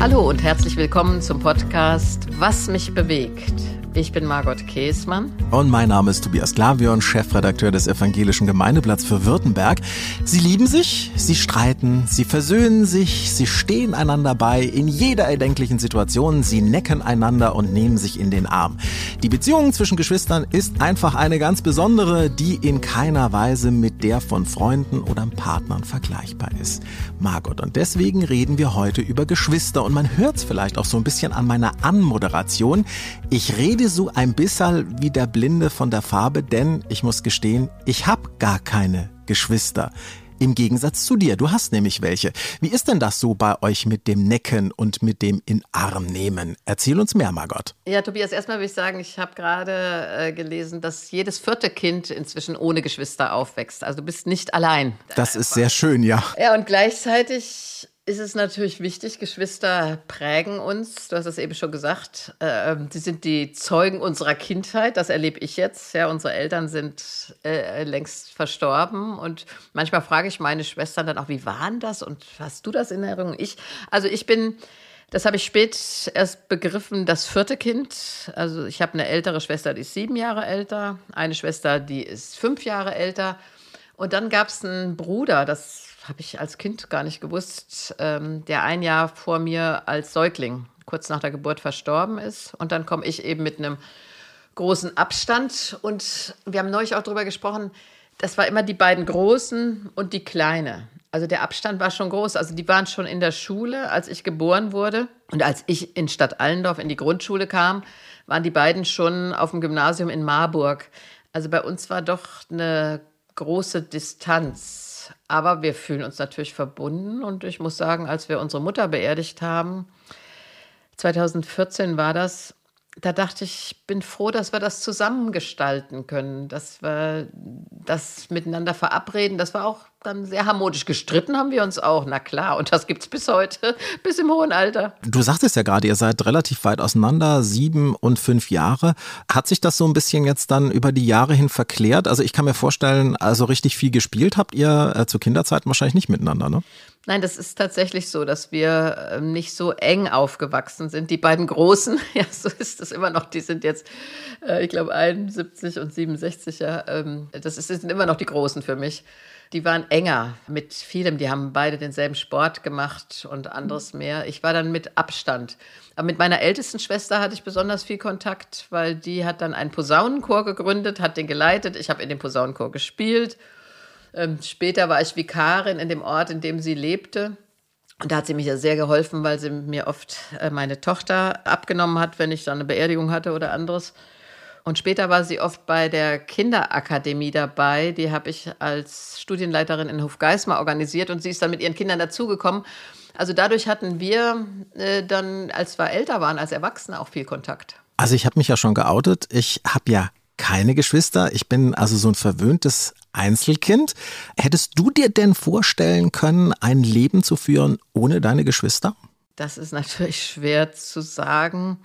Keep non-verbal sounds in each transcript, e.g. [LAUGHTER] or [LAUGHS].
Hallo und herzlich willkommen zum Podcast Was mich bewegt. Ich bin Margot Käßmann. Und mein Name ist Tobias Glavion, Chefredakteur des Evangelischen Gemeindeblatts für Württemberg. Sie lieben sich, sie streiten, sie versöhnen sich, sie stehen einander bei in jeder erdenklichen Situation, sie necken einander und nehmen sich in den Arm. Die Beziehung zwischen Geschwistern ist einfach eine ganz besondere, die in keiner Weise mit der von Freunden oder Partnern vergleichbar ist. Margot, und deswegen reden wir heute über Geschwister und man hört es vielleicht auch so ein bisschen an meiner Anmoderation. Ich rede rede so ein bisschen wie der Blinde von der Farbe, denn ich muss gestehen, ich habe gar keine Geschwister. Im Gegensatz zu dir, du hast nämlich welche. Wie ist denn das so bei euch mit dem Necken und mit dem in Arm nehmen? Erzähl uns mehr, Margot. Ja, Tobias, erstmal will ich sagen, ich habe gerade äh, gelesen, dass jedes vierte Kind inzwischen ohne Geschwister aufwächst. Also du bist nicht allein. Das ist sehr schön, ja. Ja, und gleichzeitig ist es natürlich wichtig, Geschwister prägen uns. Du hast es eben schon gesagt. Äh, sie sind die Zeugen unserer Kindheit. Das erlebe ich jetzt. Ja, unsere Eltern sind äh, längst verstorben. Und manchmal frage ich meine Schwestern dann auch, wie war denn das? Und hast du das in Erinnerung? Ich, also ich bin, das habe ich spät erst begriffen, das vierte Kind. Also ich habe eine ältere Schwester, die ist sieben Jahre älter. Eine Schwester, die ist fünf Jahre älter. Und dann gab es einen Bruder, das habe ich als Kind gar nicht gewusst, ähm, der ein Jahr vor mir als Säugling kurz nach der Geburt verstorben ist. Und dann komme ich eben mit einem großen Abstand. Und wir haben neulich auch darüber gesprochen, das war immer die beiden Großen und die Kleine. Also der Abstand war schon groß. Also die waren schon in der Schule, als ich geboren wurde. Und als ich in Stadt Allendorf in die Grundschule kam, waren die beiden schon auf dem Gymnasium in Marburg. Also bei uns war doch eine große Distanz aber wir fühlen uns natürlich verbunden. Und ich muss sagen, als wir unsere Mutter beerdigt haben, 2014 war das, da dachte ich, ich bin froh, dass wir das zusammengestalten können, dass wir das miteinander verabreden. Das war auch dann sehr harmonisch. Gestritten haben wir uns auch, na klar. Und das gibt es bis heute, [LAUGHS] bis im hohen Alter. Du sagtest ja gerade, ihr seid relativ weit auseinander, sieben und fünf Jahre. Hat sich das so ein bisschen jetzt dann über die Jahre hin verklärt? Also ich kann mir vorstellen, also richtig viel gespielt habt ihr äh, zu Kinderzeiten wahrscheinlich nicht miteinander, ne? Nein, das ist tatsächlich so, dass wir ähm, nicht so eng aufgewachsen sind. Die beiden Großen, [LAUGHS] ja, so ist es immer noch, die sind jetzt, äh, ich glaube, 71 und 67, ja. Ähm, das sind immer noch die Großen für mich die waren enger mit vielem. Die haben beide denselben Sport gemacht und anderes mehr. Ich war dann mit Abstand. Aber mit meiner ältesten Schwester hatte ich besonders viel Kontakt, weil die hat dann einen Posaunenchor gegründet, hat den geleitet. Ich habe in dem Posaunenchor gespielt. Ähm, später war ich Vikarin in dem Ort, in dem sie lebte. Und da hat sie mir ja sehr geholfen, weil sie mir oft äh, meine Tochter abgenommen hat, wenn ich dann eine Beerdigung hatte oder anderes. Und später war sie oft bei der Kinderakademie dabei. Die habe ich als Studienleiterin in Hofgeismar organisiert und sie ist dann mit ihren Kindern dazugekommen. Also dadurch hatten wir äh, dann, als wir älter waren, als Erwachsene auch viel Kontakt. Also ich habe mich ja schon geoutet. Ich habe ja keine Geschwister. Ich bin also so ein verwöhntes Einzelkind. Hättest du dir denn vorstellen können, ein Leben zu führen ohne deine Geschwister? Das ist natürlich schwer zu sagen.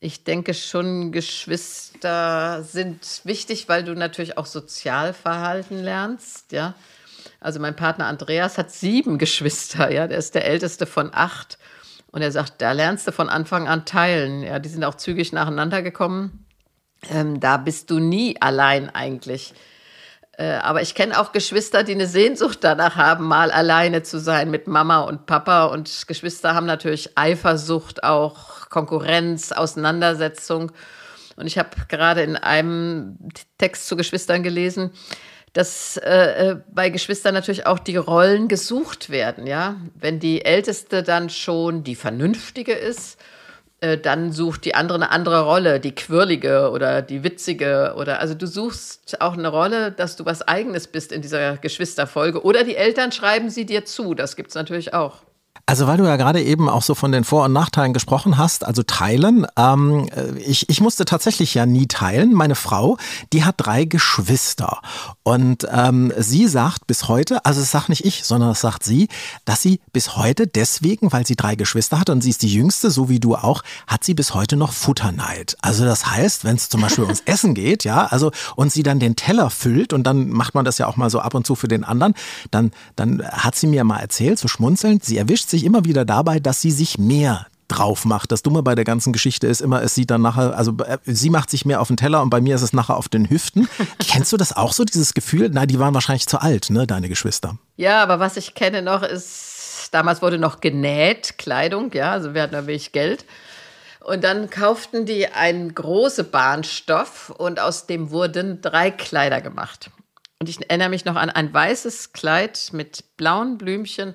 Ich denke schon, Geschwister sind wichtig, weil du natürlich auch Sozialverhalten lernst, ja. Also mein Partner Andreas hat sieben Geschwister, ja. Der ist der älteste von acht. Und er sagt, da lernst du von Anfang an teilen. Ja, die sind auch zügig nacheinander gekommen. Ähm, da bist du nie allein eigentlich. Äh, aber ich kenne auch Geschwister, die eine Sehnsucht danach haben, mal alleine zu sein mit Mama und Papa. Und Geschwister haben natürlich Eifersucht auch Konkurrenz, Auseinandersetzung. Und ich habe gerade in einem Text zu Geschwistern gelesen, dass äh, äh, bei Geschwistern natürlich auch die Rollen gesucht werden, ja. Wenn die Älteste dann schon die Vernünftige ist, äh, dann sucht die andere eine andere Rolle, die quirlige oder die witzige oder also du suchst auch eine Rolle, dass du was Eigenes bist in dieser Geschwisterfolge oder die Eltern schreiben sie dir zu, das gibt es natürlich auch. Also weil du ja gerade eben auch so von den Vor- und Nachteilen gesprochen hast, also teilen. Ähm, ich, ich musste tatsächlich ja nie teilen. Meine Frau, die hat drei Geschwister. Und ähm, sie sagt bis heute, also das sagt nicht ich, sondern das sagt sie, dass sie bis heute deswegen, weil sie drei Geschwister hat und sie ist die jüngste, so wie du auch, hat sie bis heute noch Futterneid. Also das heißt, wenn es zum Beispiel ums [LAUGHS] Essen geht, ja, also und sie dann den Teller füllt und dann macht man das ja auch mal so ab und zu für den anderen, dann, dann hat sie mir mal erzählt, so schmunzelnd, sie erwischt sich sich immer wieder dabei, dass sie sich mehr drauf macht. Das Dumme bei der ganzen Geschichte ist immer, es sieht dann nachher, also äh, sie macht sich mehr auf den Teller und bei mir ist es nachher auf den Hüften. [LAUGHS] Kennst du das auch so, dieses Gefühl? Nein, die waren wahrscheinlich zu alt, ne, deine Geschwister. Ja, aber was ich kenne noch ist, damals wurde noch genäht, Kleidung, ja, also wir hatten ein wenig Geld. Und dann kauften die einen großen Bahnstoff und aus dem wurden drei Kleider gemacht. Und ich erinnere mich noch an ein weißes Kleid mit blauen Blümchen.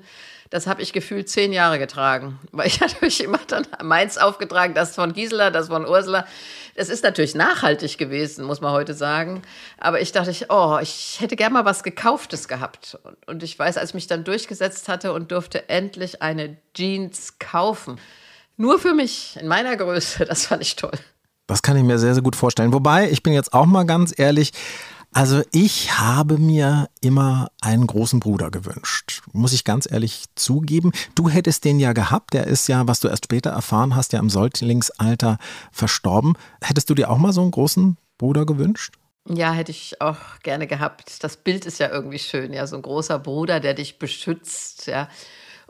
Das habe ich gefühlt zehn Jahre getragen, [LAUGHS] weil ich natürlich immer dann meins aufgetragen, das von Gisela, das von Ursula. Das ist natürlich nachhaltig gewesen, muss man heute sagen. Aber ich dachte, oh, ich hätte gerne mal was Gekauftes gehabt. Und ich weiß, als ich mich dann durchgesetzt hatte und durfte endlich eine Jeans kaufen, nur für mich, in meiner Größe, [LAUGHS] das fand ich toll. Das kann ich mir sehr, sehr gut vorstellen. Wobei, ich bin jetzt auch mal ganz ehrlich, also ich habe mir immer einen großen Bruder gewünscht, muss ich ganz ehrlich zugeben. Du hättest den ja gehabt, der ist ja, was du erst später erfahren hast, ja im Säuglingsalter verstorben. Hättest du dir auch mal so einen großen Bruder gewünscht? Ja, hätte ich auch gerne gehabt. Das Bild ist ja irgendwie schön, ja, so ein großer Bruder, der dich beschützt, ja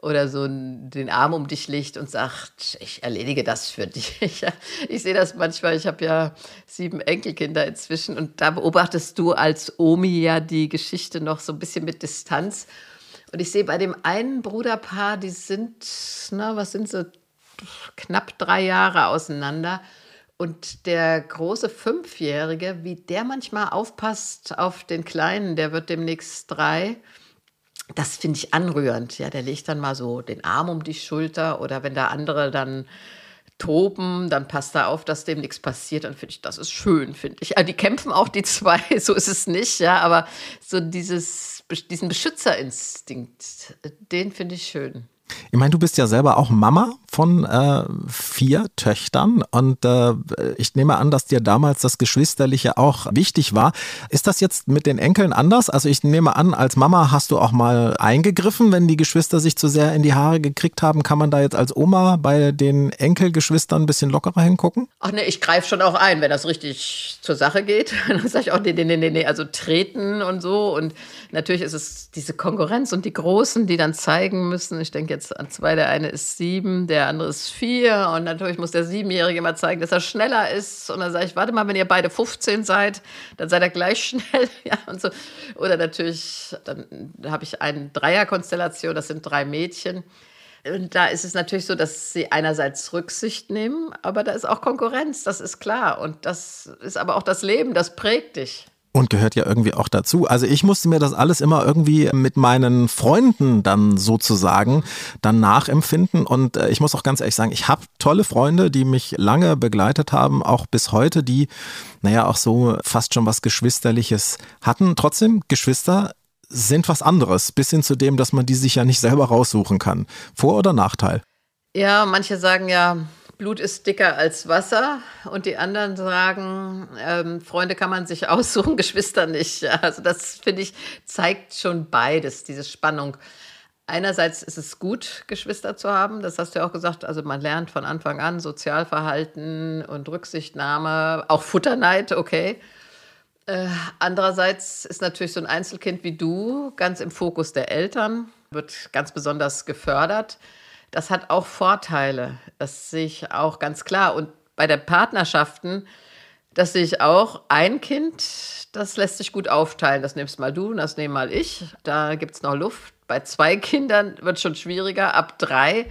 oder so den Arm um dich legt und sagt, ich erledige das für dich. [LAUGHS] Ich sehe das manchmal, ich habe ja sieben Enkelkinder inzwischen und da beobachtest du als Omi ja die Geschichte noch so ein bisschen mit Distanz. Und ich sehe bei dem einen Bruderpaar, die sind, na, was sind so, knapp drei Jahre auseinander. Und der große Fünfjährige, wie der manchmal aufpasst auf den Kleinen, der wird demnächst drei das finde ich anrührend. Ja, der legt dann mal so den Arm um die Schulter oder wenn da andere dann toben, dann passt da auf, dass dem nichts passiert. Dann finde ich, das ist schön, finde ich. Also die kämpfen auch die zwei, [LAUGHS] so ist es nicht, ja, aber so dieses, diesen Beschützerinstinkt, den finde ich schön. Ich meine, du bist ja selber auch Mama von äh, vier Töchtern und äh, ich nehme an, dass dir damals das Geschwisterliche auch wichtig war. Ist das jetzt mit den Enkeln anders? Also ich nehme an, als Mama hast du auch mal eingegriffen, wenn die Geschwister sich zu sehr in die Haare gekriegt haben. Kann man da jetzt als Oma bei den Enkelgeschwistern ein bisschen lockerer hingucken? Ach nee, ich greife schon auch ein, wenn das richtig zur Sache geht. [LAUGHS] Dann sage ich auch, nee, nee, nee, nee, also treten und so. Und natürlich ist es diese Konkurrenz und die Großen, die dann zeigen müssen. Ich denke jetzt an zwei, der eine ist sieben, der andere ist vier. Und natürlich muss der Siebenjährige mal zeigen, dass er schneller ist. Und dann sage ich, warte mal, wenn ihr beide 15 seid, dann seid ihr gleich [LAUGHS] schnell. ja, und so. Oder natürlich, dann habe ich eine Dreierkonstellation, das sind drei Mädchen. Und da ist es natürlich so, dass sie einerseits Rücksicht nehmen, aber da ist auch Konkurrenz, das ist klar. Und das ist aber auch das Leben, das prägt dich. Und gehört ja irgendwie auch dazu. Also ich musste mir das alles immer irgendwie mit meinen Freunden dann sozusagen dann nachempfinden. Und äh, ich muss auch ganz ehrlich sagen, ich habe tolle Freunde, die mich lange begleitet haben, auch bis heute, die, naja, auch so fast schon was Geschwisterliches hatten. Trotzdem, Geschwister sind was anderes, bis hin zu dem, dass man die sich ja nicht selber raussuchen kann. Vor- oder Nachteil? Ja, manche sagen ja, Blut ist dicker als Wasser und die anderen sagen, ähm, Freunde kann man sich [LAUGHS] aussuchen, Geschwister nicht. Also das finde ich zeigt schon beides, diese Spannung. Einerseits ist es gut, Geschwister zu haben, das hast du ja auch gesagt, also man lernt von Anfang an Sozialverhalten und Rücksichtnahme, auch Futterneid, okay. Äh, andererseits ist natürlich so ein Einzelkind wie du ganz im Fokus der Eltern, wird ganz besonders gefördert das hat auch Vorteile. Das sehe ich auch ganz klar. Und bei den Partnerschaften, das sehe ich auch. Ein Kind, das lässt sich gut aufteilen. Das nimmst mal du und das nehme mal ich. Da gibt es noch Luft. Bei zwei Kindern wird es schon schwieriger. Ab drei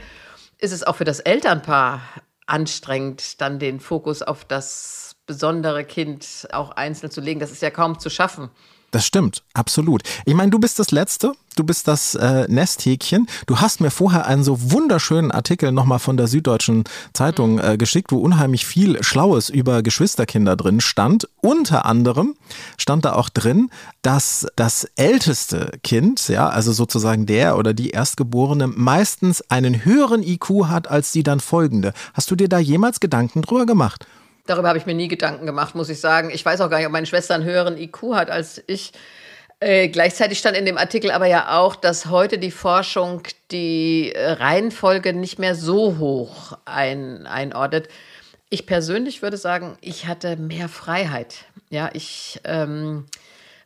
ist es auch für das Elternpaar anstrengend, dann den Fokus auf das besondere Kind auch einzeln zu legen. Das ist ja kaum zu schaffen. Das stimmt, absolut. Ich meine, du bist das Letzte, du bist das äh, Nesthäkchen. Du hast mir vorher einen so wunderschönen Artikel nochmal von der Süddeutschen Zeitung äh, geschickt, wo unheimlich viel Schlaues über Geschwisterkinder drin stand. Unter anderem stand da auch drin, dass das älteste Kind, ja, also sozusagen der oder die Erstgeborene, meistens einen höheren IQ hat als die dann folgende. Hast du dir da jemals Gedanken drüber gemacht? Darüber habe ich mir nie Gedanken gemacht, muss ich sagen. Ich weiß auch gar nicht, ob meine Schwester einen höheren IQ hat als ich. Äh, gleichzeitig stand in dem Artikel aber ja auch, dass heute die Forschung die äh, Reihenfolge nicht mehr so hoch ein, einordnet. Ich persönlich würde sagen, ich hatte mehr Freiheit. Ja, ich ähm,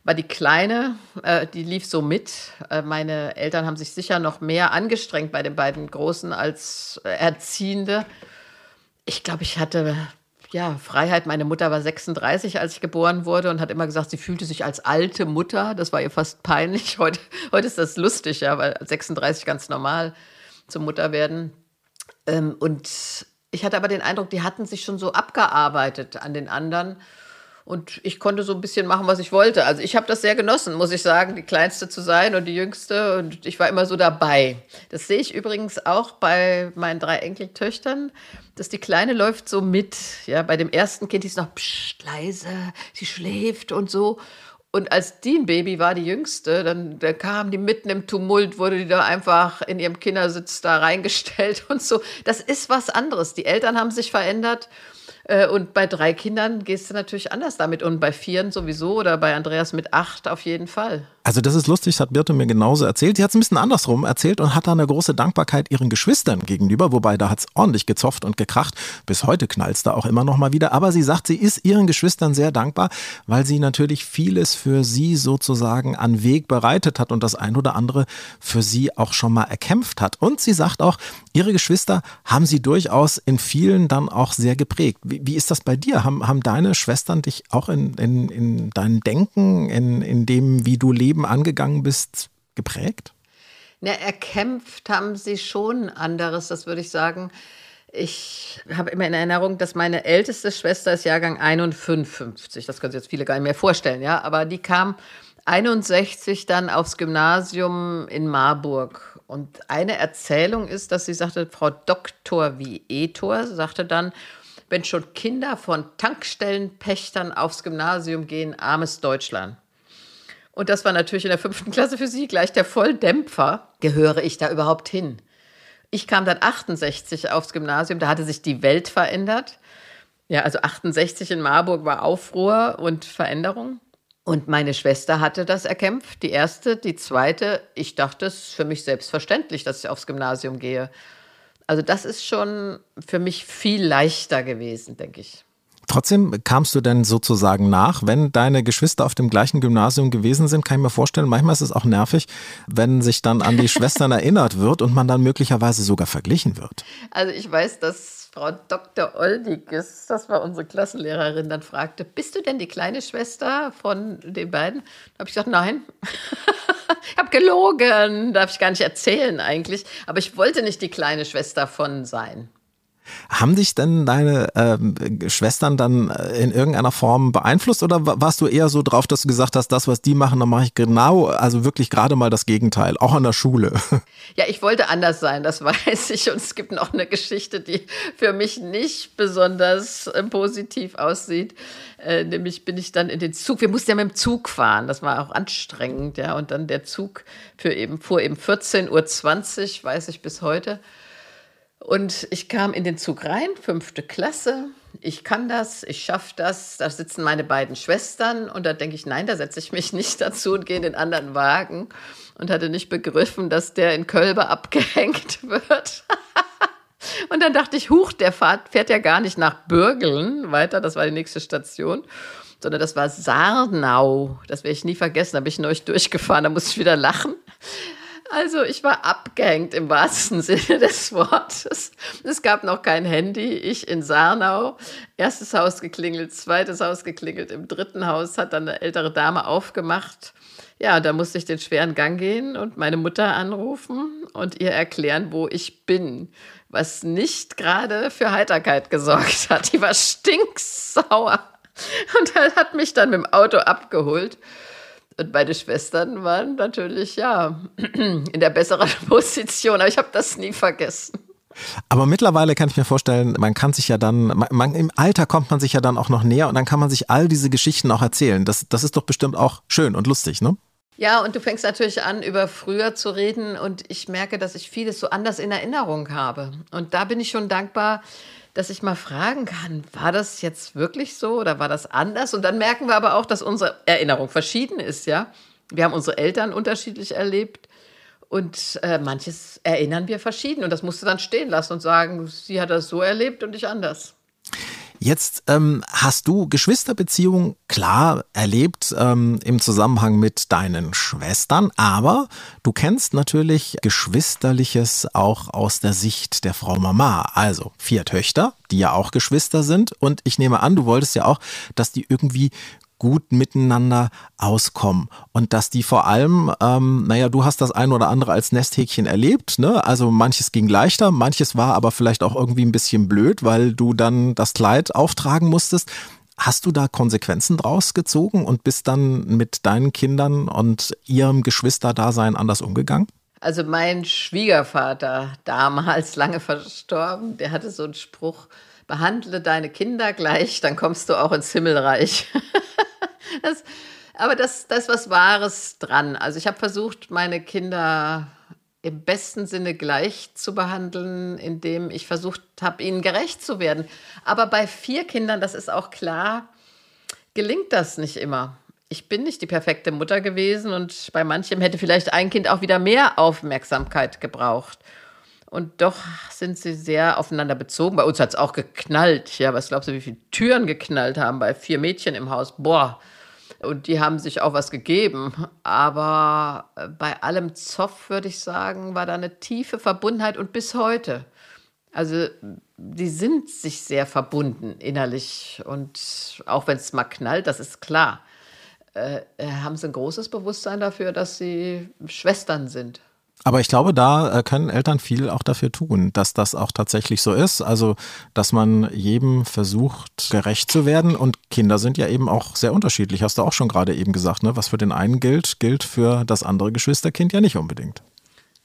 war die Kleine, äh, die lief so mit. Äh, meine Eltern haben sich sicher noch mehr angestrengt bei den beiden Großen als Erziehende. Ich glaube, ich hatte ja, Freiheit. Meine Mutter war 36, als ich geboren wurde und hat immer gesagt, sie fühlte sich als alte Mutter. Das war ihr fast peinlich. [LAUGHS] Heute, heute ist das lustig, ja, weil 36 ganz normal zur Mutter werden. Ähm, und ich hatte aber den Eindruck, die hatten sich schon so abgearbeitet an den anderen. Und ich konnte so ein bisschen machen, was ich wollte. Also ich habe das sehr genossen, muss ich sagen, die Kleinste zu sein und die Jüngste. Und ich war immer so dabei. Das sehe ich übrigens auch bei meinen drei Enkeltöchtern, dass die Kleine läuft so mit. Ja, bei dem ersten Kind ist noch pst, leise, sie schläft und so. Und als die ein Baby war, die Jüngste, dann, dann kam die mitten im Tumult, wurde die da einfach in ihrem Kindersitz da reingestellt [LAUGHS] und so. Das ist was anderes. Die Eltern haben sich verändert. Äh, und bei drei Kindern gehst du natürlich anders damit und bei vieren sowieso oder bei Andreas mit acht auf jeden Fall. Also das ist lustig, das hat Birte mir genauso erzählt. Sie hat es ein bisschen andersrum erzählt und hat da eine große Dankbarkeit ihren Geschwistern gegenüber, wobei da hat es ordentlich gezofft und gekracht. Bis heute knallt es da auch immer noch mal wieder. Aber sie sagt, sie ist ihren Geschwistern sehr dankbar, weil sie natürlich vieles für sie sozusagen an Weg bereitet hat und das ein oder andere für sie auch schon mal erkämpft hat. Und sie sagt auch, ihre Geschwister haben sie durchaus in vielen dann auch sehr geprägt. Wie, wie ist das bei dir? Haben, haben deine Schwestern dich auch in, in, in deinem Denken, in, in dem, wie du lebst, Leben angegangen bist, geprägt? Na, erkämpft haben sie schon anderes, das würde ich sagen. Ich habe immer in Erinnerung, dass meine älteste Schwester ist Jahrgang 51. Das können sich jetzt viele gar nicht mehr vorstellen, ja. Aber die kam 61 dann aufs Gymnasium in Marburg. Und eine Erzählung ist, dass sie sagte, Frau Doktor wie Etor sagte dann, wenn schon Kinder von Tankstellenpächtern aufs Gymnasium gehen, armes Deutschland. Und das war natürlich in der fünften Klasse für sie gleich der Volldämpfer. Gehöre ich da überhaupt hin? Ich kam dann 68 aufs Gymnasium, da hatte sich die Welt verändert. Ja, also 68 in Marburg war Aufruhr und Veränderung. Und meine Schwester hatte das erkämpft, die erste, die zweite. Ich dachte, es ist für mich selbstverständlich, dass ich aufs Gymnasium gehe. Also das ist schon für mich viel leichter gewesen, denke ich. Trotzdem kamst du denn sozusagen nach, wenn deine Geschwister auf dem gleichen Gymnasium gewesen sind, kann ich mir vorstellen, manchmal ist es auch nervig, wenn sich dann an die Schwestern [LAUGHS] erinnert wird und man dann möglicherweise sogar verglichen wird. Also ich weiß, dass Frau Dr. Oldiges, das war unsere Klassenlehrerin, dann fragte, bist du denn die kleine Schwester von den beiden? Da habe ich gesagt, nein. [LAUGHS] ich habe gelogen, darf ich gar nicht erzählen eigentlich. Aber ich wollte nicht die kleine Schwester von sein. Haben dich denn deine ähm, Schwestern dann äh, in irgendeiner Form beeinflusst oder warst du eher so drauf, dass du gesagt hast, das, was die machen, dann mache ich genau, also wirklich gerade mal das Gegenteil, auch an der Schule? [LAUGHS] Ja, ich wollte anders sein, das [LAUGHS] weiß ich. Und es gibt noch eine Geschichte, die für mich nicht besonders äh, positiv aussieht. Äh, nämlich bin ich dann in den Zug, wir mussten ja mit dem Zug fahren, das war auch anstrengend, ja. Und dann der Zug für eben, fuhr eben 14.20 Uhr, weiß ich bis heute. Und ich kam in den Zug rein, fünfte Klasse. Ich kann das, ich schaffe das. Da sitzen meine beiden Schwestern und da denke ich, nein, da setze ich mich [LAUGHS] nicht dazu und gehe in den anderen Wagen und hatte nicht begriffen, dass der in Kölbe abgehängt [LAUGHS] wird. und dann dachte ich, huch, der fährt, fährt ja gar nicht nach Bürgeln weiter, das war die nächste Station, sondern das war Sarnau. Das werde ich nie vergessen, da bin ich neulich durchgefahren, da musste ich wieder lachen. Also ich war abgehängt im wahrsten [LAUGHS] Sinne des Wortes. Es gab noch kein Handy. Ich in Sarnau, erstes Haus geklingelt, zweites Haus geklingelt. Im dritten Haus hat dann eine ältere Dame aufgemacht. Ja, da musste ich den schweren Gang gehen und meine Mutter anrufen und ihr erklären, wo ich bin. Was nicht gerade für Heiterkeit gesorgt hat. Die war stinksauer und hat mich dann mit dem Auto abgeholt. Und meine Schwestern waren natürlich, ja, [CLEARS THROAT] in der besseren [LAUGHS] Position, aber ich habe das nie vergessen. Aber mittlerweile kann ich mir vorstellen, man kann sich ja dann, man, im Alter kommt man sich ja dann auch noch näher und dann kann man sich all diese Geschichten auch erzählen. Das, das ist doch bestimmt auch schön und lustig, ne? Ja, und du fängst natürlich an, über früher zu reden und ich merke, dass ich vieles so anders in Erinnerung habe. Und da bin ich schon dankbar, dass ich mal fragen kann, war das jetzt wirklich so oder war das anders? Und dann merken wir aber auch, dass unsere Erinnerung verschieden ist, ja. Wir haben unsere Eltern unterschiedlich erlebt und äh, manches erinnern wir verschieden und das musst du dann stehen lassen und sagen, sie hat das so erlebt und ich anders. Jetzt ähm, hast du Geschwisterbeziehungen klar erlebt ähm, im Zusammenhang mit deinen Schwestern, aber du kennst natürlich Geschwisterliches auch aus der Sicht der Frau Mama. Also vier Töchter, die ja auch Geschwister sind. Und ich nehme an, du wolltest ja auch, dass die irgendwie gut miteinander auskommen und dass die vor allem, ähm, naja, du hast das ein oder andere als Nesthäkchen erlebt, ne? Also manches ging leichter, manches war aber vielleicht auch irgendwie ein bisschen blöd, weil du dann das Kleid auftragen musstest. Hast du da Konsequenzen draus gezogen und bist dann mit deinen Kindern und ihrem Geschwisterdasein anders umgegangen? Also mein Schwiegervater, damals [LAUGHS] lange verstorben, der hatte so einen Spruch, behandle deine Kinder gleich, dann kommst du auch ins Himmelreich. [LAUGHS] das, aber das, das ist was Wahres dran. Also ich habe versucht, meine Kinder im besten Sinne gleich zu behandeln, indem ich versucht habe, ihnen gerecht zu werden. Aber bei vier Kindern, das ist auch klar, gelingt das nicht immer. Ich bin nicht die perfekte Mutter gewesen und bei manchem hätte vielleicht ein Kind auch wieder mehr Aufmerksamkeit gebraucht. Und doch sind sie sehr aufeinander bezogen. Bei uns hat es auch geknallt. Ja, was glaubst du, wie viele Türen geknallt haben bei vier Mädchen im Haus? Boah. Und die haben sich auch was gegeben. Aber äh, bei allem Zoff, würde ich sagen, war da eine tiefe Verbundenheit und bis heute. Also, die sind sich sehr verbunden innerlich. Und auch wenn es mal knallt, das ist klar, äh, äh, haben sie ein großes Bewusstsein dafür, dass sie Schwestern sind. Aber ich glaube, da äh, können Eltern viel auch dafür tun, dass das auch tatsächlich so ist. Also, dass man jedem versucht, gerecht zu werden. Und Kinder sind ja eben auch sehr unterschiedlich. Hast du auch schon gerade eben gesagt, ne? Was für den einen gilt, gilt für das andere Geschwisterkind ja nicht unbedingt.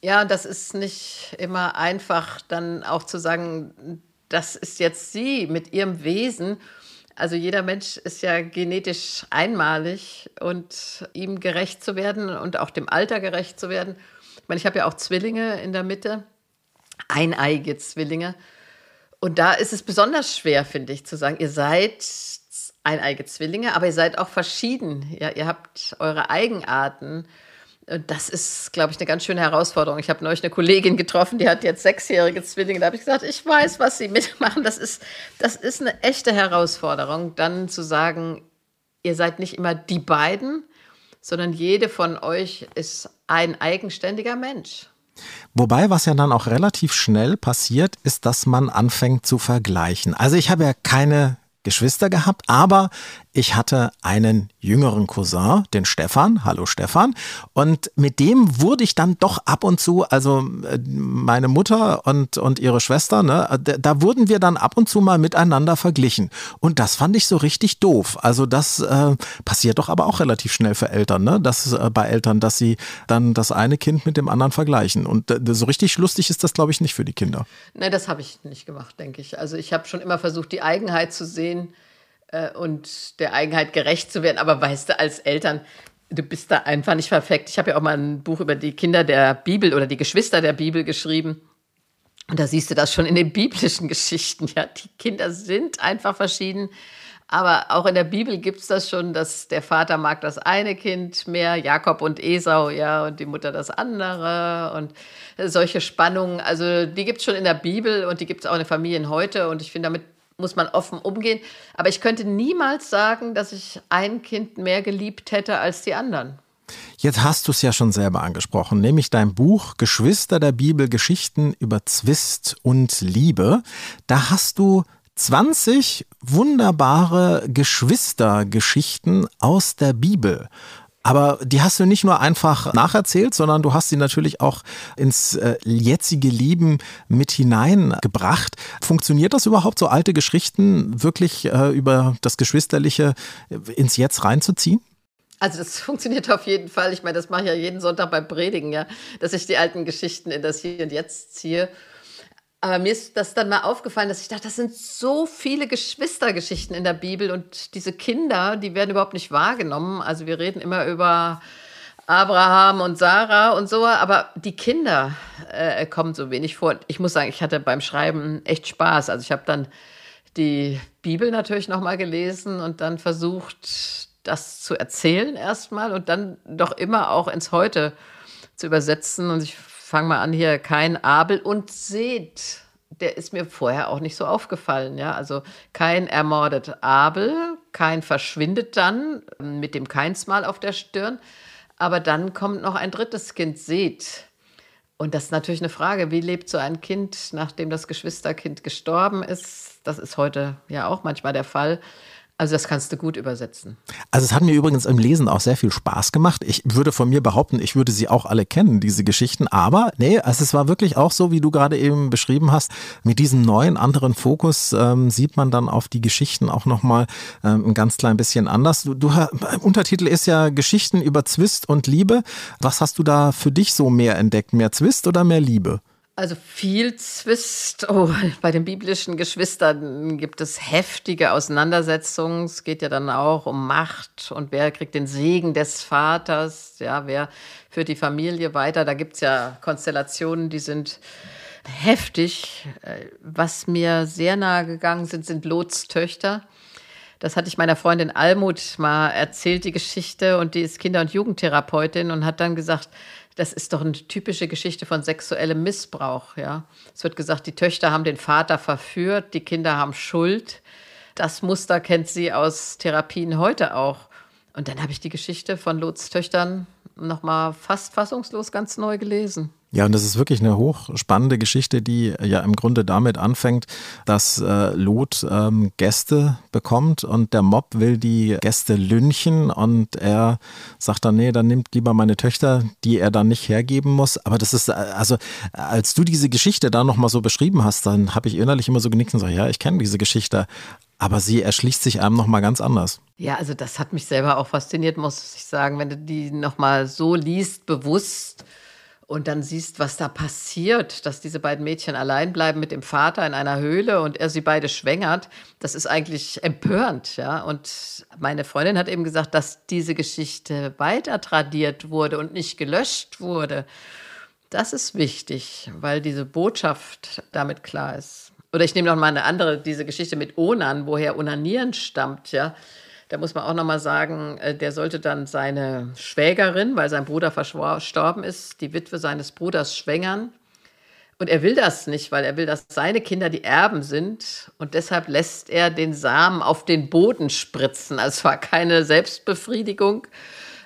Ja, das ist nicht immer einfach, dann auch zu sagen, das ist jetzt sie mit ihrem Wesen. Also jeder Mensch ist ja genetisch einmalig und ihm gerecht zu werden und auch dem Alter gerecht zu werden ich meine, ich habe ja auch Zwillinge in der Mitte, eineige Zwillinge. Und da ist es besonders schwer, finde ich, zu sagen, ihr seid eineige Zwillinge, aber ihr seid auch verschieden. Ja, ihr habt eure Eigenarten. Und das ist, glaube ich, eine ganz schöne Herausforderung. Ich habe neulich eine Kollegin getroffen, die hat jetzt sechsjährige Zwillinge. Da habe ich gesagt, ich weiß, was sie mitmachen. Das ist, das ist eine echte Herausforderung, dann zu sagen, ihr seid nicht immer die beiden, sondern jede von euch ist ein eigenständiger Mensch. Wobei, was ja dann auch relativ schnell passiert, ist, dass man anfängt zu vergleichen. Also ich habe ja keine Geschwister gehabt, aber ich hatte einen jüngeren Cousin, den Stefan. Hallo Stefan. Und mit dem wurde ich dann doch ab und zu, also äh, meine Mutter und, und ihre Schwester, ne, da wurden wir dann ab und zu mal miteinander verglichen. Und das fand ich so richtig doof. Also das äh, passiert doch aber auch relativ schnell für Eltern, ne? Das äh, bei Eltern, dass sie dann das eine Kind mit dem anderen vergleichen. Und äh, so richtig lustig ist das, glaube ich, nicht für die Kinder. Nein, das habe ich nicht gemacht, denke ich. Also ich habe schon immer versucht, die Eigenheit zu sehen und der Eigenheit gerecht zu werden. Aber weißt du, als Eltern, du bist da einfach nicht perfekt. Ich habe ja auch mal ein Buch über die Kinder der Bibel oder die Geschwister der Bibel geschrieben. Und da siehst du das schon in den biblischen [LAUGHS] Geschichten. Ja, die Kinder sind einfach verschieden. Aber auch in der Bibel gibt es das schon, dass der Vater mag das eine Kind mehr, Jakob und Esau, ja, und die Mutter das andere und solche Spannungen. Also die gibt es schon in der Bibel und die gibt es auch in den Familien heute. Und ich finde, damit muss man offen umgehen. Aber ich könnte niemals sagen, dass ich ein Kind mehr geliebt hätte als die anderen. Jetzt hast du es ja schon selber angesprochen, nämlich dein Buch Geschwister der Bibel Geschichten über Zwist und Liebe. Da hast du 20 wunderbare Geschwistergeschichten aus der Bibel aber die hast du nicht nur einfach nacherzählt, sondern du hast sie natürlich auch ins äh, jetzige Leben mit hineingebracht. Funktioniert das überhaupt, so alte Geschichten wirklich äh, über das Geschwisterliche ins Jetzt reinzuziehen? Also das [LAUGHS] funktioniert auf jeden Fall. Ich meine, das mache ich ja jeden Sonntag beim Predigen, ja, dass ich die alten Geschichten in das Hier und Jetzt ziehe. Aber mir ist das dann mal aufgefallen, dass ich dachte, das sind so viele Geschwistergeschichten in der Bibel und diese Kinder, die werden überhaupt nicht wahrgenommen. Also wir reden immer über Abraham und Sarah und so, aber die Kinder äh, kommen so wenig vor. Ich muss sagen, ich hatte beim Schreiben echt Spaß. Also ich habe dann die Bibel natürlich nochmal gelesen und dann versucht, das zu erzählen erstmal und dann doch immer auch ins Heute zu übersetzen. Und ich fange mal an hier, kein Abel und seht der ist mir vorher auch nicht so aufgefallen. Ja? Also kein ermordet Abel, kein verschwindet dann mit dem Keinsmal auf der Stirn. Aber dann kommt noch ein drittes Kind, Seth. Und das ist natürlich eine Frage, wie lebt so ein Kind, nachdem das Geschwisterkind gestorben ist? Das ist heute ja auch manchmal der Fall. Also das kannst du gut übersetzen. Also es hat mir übrigens im Lesen auch sehr viel Spaß gemacht. Ich würde von mir behaupten, ich würde sie auch alle kennen, diese Geschichten. Aber nee, also es war wirklich auch so, wie du gerade eben beschrieben hast. Mit diesem neuen, anderen Fokus ähm, sieht man dann auf die Geschichten auch nochmal ähm, ein ganz klein bisschen anders. Du, du, Untertitel ist ja Geschichten über Zwist und Liebe. Was hast du da für dich so mehr entdeckt? Mehr Zwist oder mehr Liebe? Also viel Zwist. Oh, bei den biblischen Geschwistern gibt es heftige Auseinandersetzungen. Es geht ja dann auch um Macht und wer kriegt den Segen des Vaters, ja, wer führt die Familie weiter. Da gibt es ja Konstellationen, die sind heftig. Was mir sehr nahe gegangen sind, sind Lots Töchter. Das hatte ich meiner Freundin Almut mal erzählt, die Geschichte, und die ist Kinder- und Jugendtherapeutin und hat dann gesagt, das ist doch eine typische Geschichte von sexuellem Missbrauch. Ja? Es wird gesagt, die Töchter haben den Vater verführt, die Kinder haben Schuld. Das Muster kennt sie aus Therapien heute auch. Und dann habe ich die Geschichte von Lots Töchtern nochmal fast fassungslos ganz neu gelesen. Ja, und das ist wirklich eine hochspannende Geschichte, die ja im Grunde damit anfängt, dass äh, Lot ähm, Gäste bekommt und der Mob will die Gäste lynchen und er sagt dann, nee, dann nimmt lieber meine Töchter, die er dann nicht hergeben muss. Aber das ist, äh, also als du diese Geschichte da nochmal so beschrieben hast, dann habe ich innerlich immer so genickt und gesagt, ja, ich kenne diese Geschichte. Aber sie erschließt sich einem nochmal ganz anders. Ja, also das hat mich selber auch fasziniert, muss ich sagen, wenn du die nochmal so liest, bewusst und dann siehst, was da passiert, dass diese beiden Mädchen allein bleiben mit dem Vater in einer Höhle und er sie beide schwängert, das ist eigentlich empörend, ja. Und meine Freundin hat eben gesagt, dass diese Geschichte weiter tradiert wurde und nicht gelöscht wurde. Das ist wichtig, weil diese Botschaft damit klar ist. Oder ich nehme noch mal eine andere, diese Geschichte mit Onan, woher Onanieren stammt, ja. Da muss man auch noch mal sagen, äh, der sollte dann seine Schwägerin, weil sein Bruder verstorben ist, die Witwe seines Bruders schwängern. Und er will das nicht, weil er will, dass seine Kinder die Erben sind. Und deshalb lässt er den Samen auf den Boden spritzen. Also es war keine Selbstbefriedigung,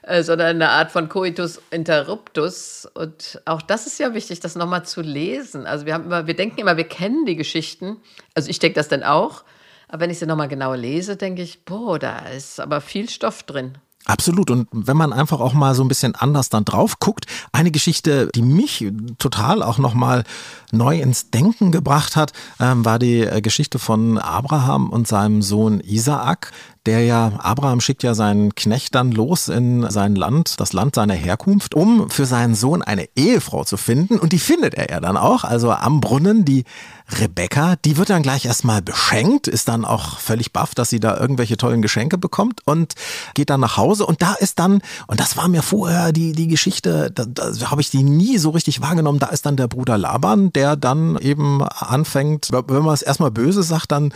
äh, sondern eine Art von Coitus interruptus. Und auch das ist ja wichtig, das nochmal zu lesen. Also wir, haben immer, wir denken immer, wir kennen die Geschichten. Also ich denke das dann auch. Aber wenn ich sie nochmal genau lese, denke ich, boah, da ist aber viel Stoff drin. Absolut. Und wenn man einfach auch mal so ein bisschen anders dann drauf guckt, eine Geschichte, die mich total auch nochmal neu ins Denken gebracht hat, ähm, war die äh, Geschichte von Abraham und seinem Sohn Isaak der ja, Abraham schickt ja seinen Knecht dann los in sein Land, das Land seiner Herkunft, um für seinen Sohn eine Ehefrau zu finden. Und die findet er ja dann auch, also am Brunnen, die Rebecca, die wird dann gleich erstmal beschenkt, ist dann auch völlig baff, dass sie da irgendwelche tollen Geschenke bekommt und geht dann nach Hause. Und da ist dann, und das war mir vorher die, die Geschichte, da, da habe ich die nie so richtig wahrgenommen, da ist dann der Bruder Laban, der dann eben anfängt, wenn man es erstmal böse sagt, dann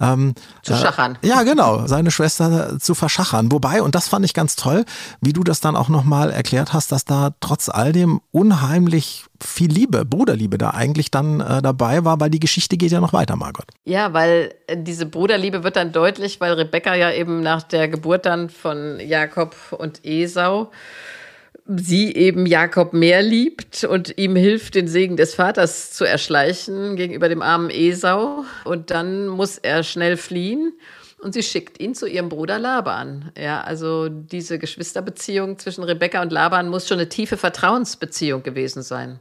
ähm, zu schachern. Äh, ja, genau, seine Schwester zu verschachern. Wobei, und das fand ich ganz toll, wie du das dann auch nochmal erklärt hast, dass da trotz all dem unheimlich viel Liebe, Bruderliebe da eigentlich dann äh, dabei war, weil die Geschichte geht ja noch weiter, Margot. Ja, weil äh, diese Bruderliebe wird dann deutlich, weil Rebecca ja eben nach der Geburt dann von Jakob und Esau sie eben Jakob mehr liebt und ihm hilft, den Segen des Vaters zu erschleichen gegenüber dem armen Esau. Und dann muss er schnell fliehen und sie schickt ihn zu ihrem Bruder Laban. Ja, also diese Geschwisterbeziehung zwischen Rebekka und Laban muss schon eine tiefe Vertrauensbeziehung gewesen sein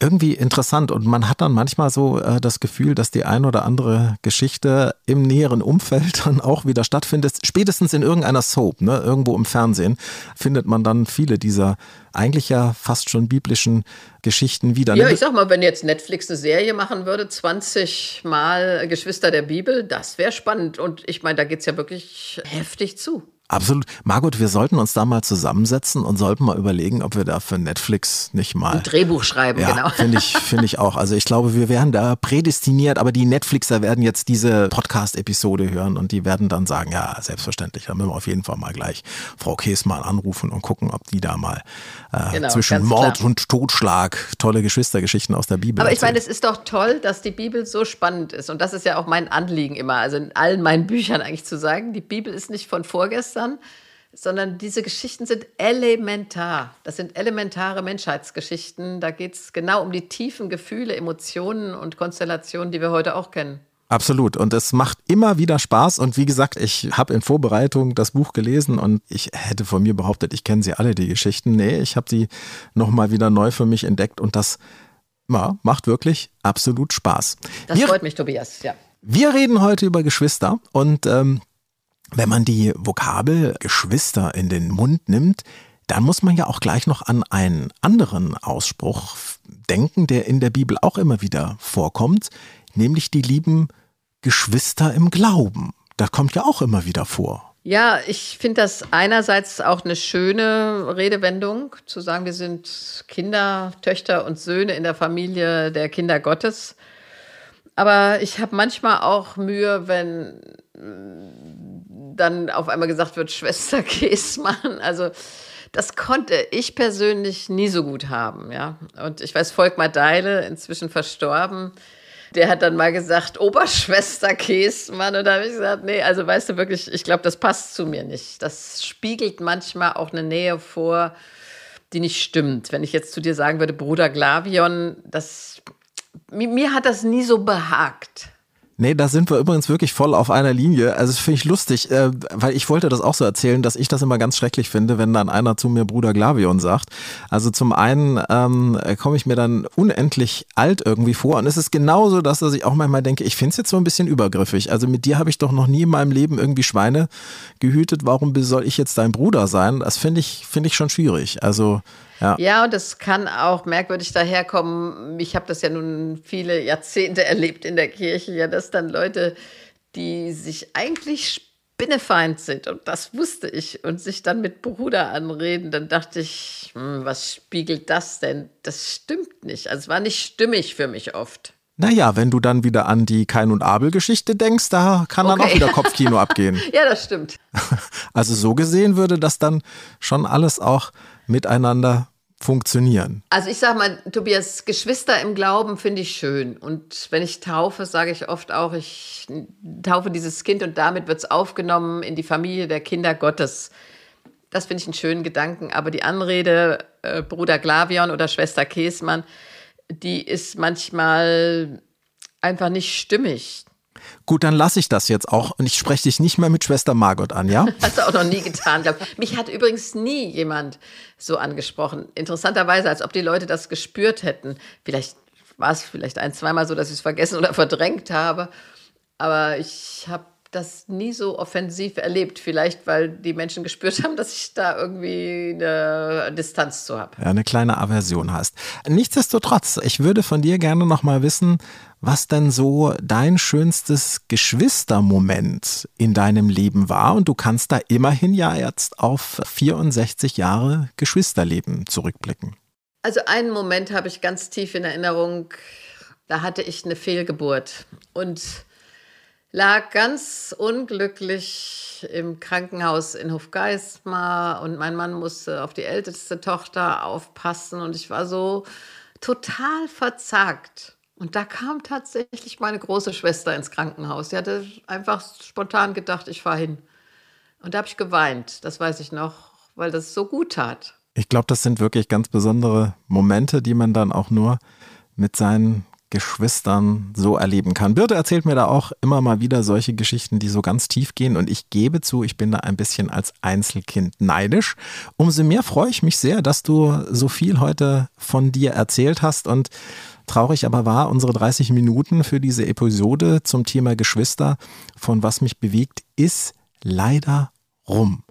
irgendwie interessant und man hat dann manchmal so äh, das Gefühl, dass die ein oder andere Geschichte im näheren Umfeld [LAUGHS] dann auch wieder stattfindet. Spätestens in irgendeiner Soap, ne, irgendwo im Fernsehen, findet man dann viele dieser eigentlich ja fast schon biblischen Geschichten wieder. Ja, ich sag mal, wenn jetzt Netflix eine Serie machen würde, 20 Mal Geschwister der Bibel, das wäre spannend. Und ich meine, da geht es ja wirklich heftig zu. Absolut. Margot, wir sollten uns da mal zusammensetzen und sollten mal überlegen, ob wir da für Netflix nicht mal ein Drehbuch schreiben, ja, genau. Finde ich, finde ich auch. Also ich glaube, wir wären da prädestiniert, aber die Netflixer werden jetzt diese Podcast-Episode hören und die werden dann sagen, ja, selbstverständlich, dann müssen wir auf jeden Fall mal gleich Frau Käs mal anrufen und gucken, ob die da mal äh, genau, zwischen Mord klar. und Totschlag tolle Geschwistergeschichten aus der Bibel Aber ich meine, es ist doch toll, dass die Bibel so spannend ist und das ist ja auch mein Anliegen immer, also in allen meinen Büchern eigentlich zu sagen, die Bibel ist nicht von vorgestern, Geschwistern, sondern diese Geschichten sind elementar. Das sind elementare Menschheitsgeschichten. Da geht es genau um die tiefen Gefühle, Emotionen und Konstellationen, die wir heute auch kennen. Absolut. Und es macht immer wieder Spaß. Und wie gesagt, ich habe in Vorbereitung das Buch gelesen und ich hätte von mir behauptet, ich kenne sie alle, die Geschichten. Nee, ich habe sie nochmal wieder neu für mich entdeckt und das ja, macht wirklich absolut Spaß. Das wir, freut mich, Tobias, ja. Wir reden heute über Geschwister und ähm, wenn man die Vokabel Geschwister in den Mund nimmt, dann muss man ja auch gleich noch an einen anderen Ausspruch denken, der in der Bibel auch immer wieder vorkommt, nämlich die lieben Geschwister im Glauben. Das kommt ja auch immer wieder vor. Ja, ich finde das einerseits auch eine schöne Redewendung, zu sagen, wir sind Kinder, Töchter und Söhne in der Familie der Kinder Gottes. Aber ich habe manchmal auch Mühe, wenn dann auf einmal gesagt wird, Schwester [LAUGHS] Käsmann. Also das konnte ich persönlich nie so gut haben, ja. Und ich weiß, Volkmar Deile, inzwischen verstorben, der hat dann mal gesagt, Oberschwester Käsmann. Und da habe ich gesagt, nee, also weißt du wirklich, ich glaube, das passt zu mir nicht. Das spiegelt manchmal auch eine Nähe vor, die nicht stimmt. Wenn ich jetzt zu dir sagen würde, Bruder Glavion, das, mir, mir hat das nie so behagt. Nee, da sind wir übrigens wirklich voll auf einer Linie. Also das finde ich lustig, äh, weil ich wollte das auch so erzählen, dass ich das immer ganz schrecklich finde, wenn dann einer zu mir Bruder Glavion sagt. Also zum einen ähm, komme ich mir dann unendlich alt irgendwie vor und es ist genauso, dass ich auch manchmal denke, ich finde es jetzt so ein bisschen übergriffig. Also mit dir habe ich doch noch nie in meinem Leben irgendwie Schweine gehütet. Warum soll ich jetzt dein Bruder sein? Das finde ich, finde ich schon schwierig. Also ja. ja, und das kann auch merkwürdig daherkommen. Ich habe das ja nun viele Jahrzehnte erlebt in der Kirche, ja, dass dann Leute, die sich eigentlich spinnefeind sind, und das wusste ich, und sich dann mit Bruder anreden, dann dachte ich, hm, was spiegelt das denn? Das stimmt nicht. Also es war nicht stimmig für mich oft. Naja, wenn du dann wieder an die Kain- und Abel-Geschichte denkst, da kann okay. dann auch wieder Kopfkino [LAUGHS] abgehen. Ja, das stimmt. [LAUGHS] Also so gesehen würde das dann schon alles auch miteinander funktionieren. Also ich sage mal, Tobias, Geschwister im Glauben finde ich schön. Und wenn ich taufe, sage ich oft auch, ich taufe dieses Kind und damit wird es aufgenommen in die Familie der Kinder Gottes. Das finde ich einen schönen Gedanken. Aber die Anrede, äh, Bruder Glavion oder Schwester Käsmann, die ist manchmal einfach nicht stimmig. Gut, dann lasse ich das jetzt auch und ich spreche dich nicht mehr mit Schwester Margot an, ja? [LAUGHS] Hast du auch noch nie getan, glaube ich. Mich hat übrigens nie jemand so angesprochen. Interessanterweise, als ob die Leute das gespürt hätten. Vielleicht war es vielleicht ein, zweimal so, dass ich es vergessen oder verdrängt habe. Aber ich habe das nie so offensiv erlebt. Vielleicht, weil die Menschen gespürt haben, dass ich da irgendwie eine Distanz zu habe. Ja, eine kleine Aversion hast. Nichtsdestotrotz, ich würde von dir gerne noch mal wissen, was denn so dein schönstes Geschwistermoment in deinem Leben war. Und du kannst da immerhin ja jetzt auf 64 Jahre Geschwisterleben zurückblicken. Also einen Moment habe ich ganz tief in Erinnerung. Da hatte ich eine Fehlgeburt und lag ganz unglücklich im Krankenhaus in Hofgeismar und mein Mann musste auf die älteste Tochter aufpassen und ich war so total verzagt. Und da kam tatsächlich meine große Schwester ins Krankenhaus. Sie hatte einfach spontan gedacht, ich fahre hin. Und da habe ich geweint, das weiß ich noch, weil das so gut tat. Ich glaube, das sind wirklich ganz besondere Momente, die man dann auch nur mit seinen Geschwistern so erleben kann. Birte erzählt mir da auch immer mal wieder solche Geschichten, die so ganz tief gehen. Und ich gebe zu, ich bin da ein bisschen als Einzelkind neidisch. Umso mehr freue ich mich sehr, dass du so viel heute von dir erzählt hast und Traurig aber war, unsere 30 Minuten für diese Episode zum Thema Geschwister von Was mich bewegt, ist leider rum.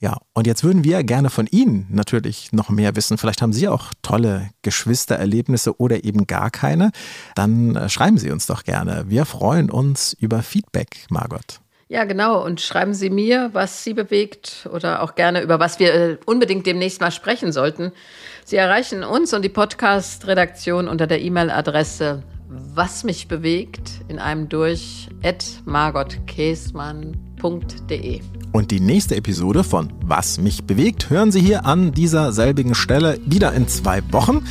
Ja, und jetzt würden wir gerne von Ihnen natürlich noch mehr wissen. Vielleicht haben Sie auch tolle Geschwistererlebnisse oder eben gar keine. Dann äh, schreiben Sie uns doch gerne. Wir freuen uns über Feedback, Margot. Ja, genau. Und schreiben Sie mir, was Sie bewegt oder auch gerne über was wir äh, unbedingt demnächst mal sprechen sollten. Sie erreichen uns und die Podcast-Redaktion unter der E-Mail-Adresse was mich bewegt in einem durch at margotkäsmann.de. Und die nächste Episode von Was mich bewegt hören Sie hier an dieser selbigen Stelle wieder in zwei Wochen.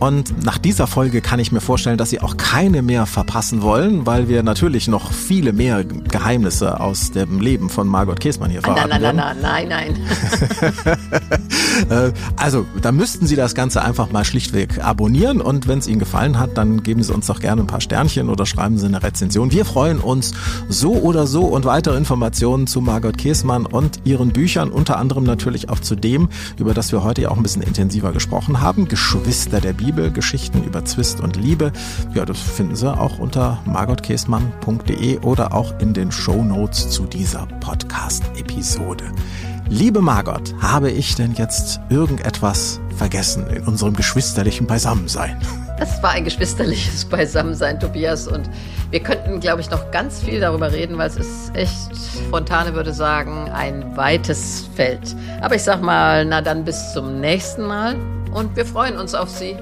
Und nach dieser Folge kann ich mir vorstellen, dass Sie auch keine mehr verpassen wollen, weil wir natürlich noch viele mehr Geheimnisse aus dem Leben von Margot Käßmann hier verraten Nein, nein, nein, nein, nein, nein. Also, da müssten Sie das Ganze einfach mal schlichtweg abonnieren und wenn es Ihnen gefallen hat, dann geben Sie uns doch gerne ein paar Sternchen oder schreiben Sie eine Rezension. Wir freuen uns so oder so und weitere Informationen zu Margot Käßmann und ihren Büchern, unter anderem natürlich auch zu dem, über das wir heute ja auch ein bisschen intensiver gesprochen haben, Geschwister der Bibel. Geschichten über Zwist und Liebe. Ja, das finden Sie auch unter margotkäsmann.de oder auch in den Show Notes zu dieser Podcast-Episode. Liebe Margot, habe ich denn jetzt irgendetwas vergessen in unserem geschwisterlichen Beisammensein? Das war ein geschwisterliches [LAUGHS] Beisammensein, Tobias. Und wir könnten, glaube ich, noch ganz viel darüber reden, weil es ist echt, Fontane würde sagen, ein weites Feld. Aber ich sag mal, na dann bis zum nächsten Mal und wir freuen uns auf Sie.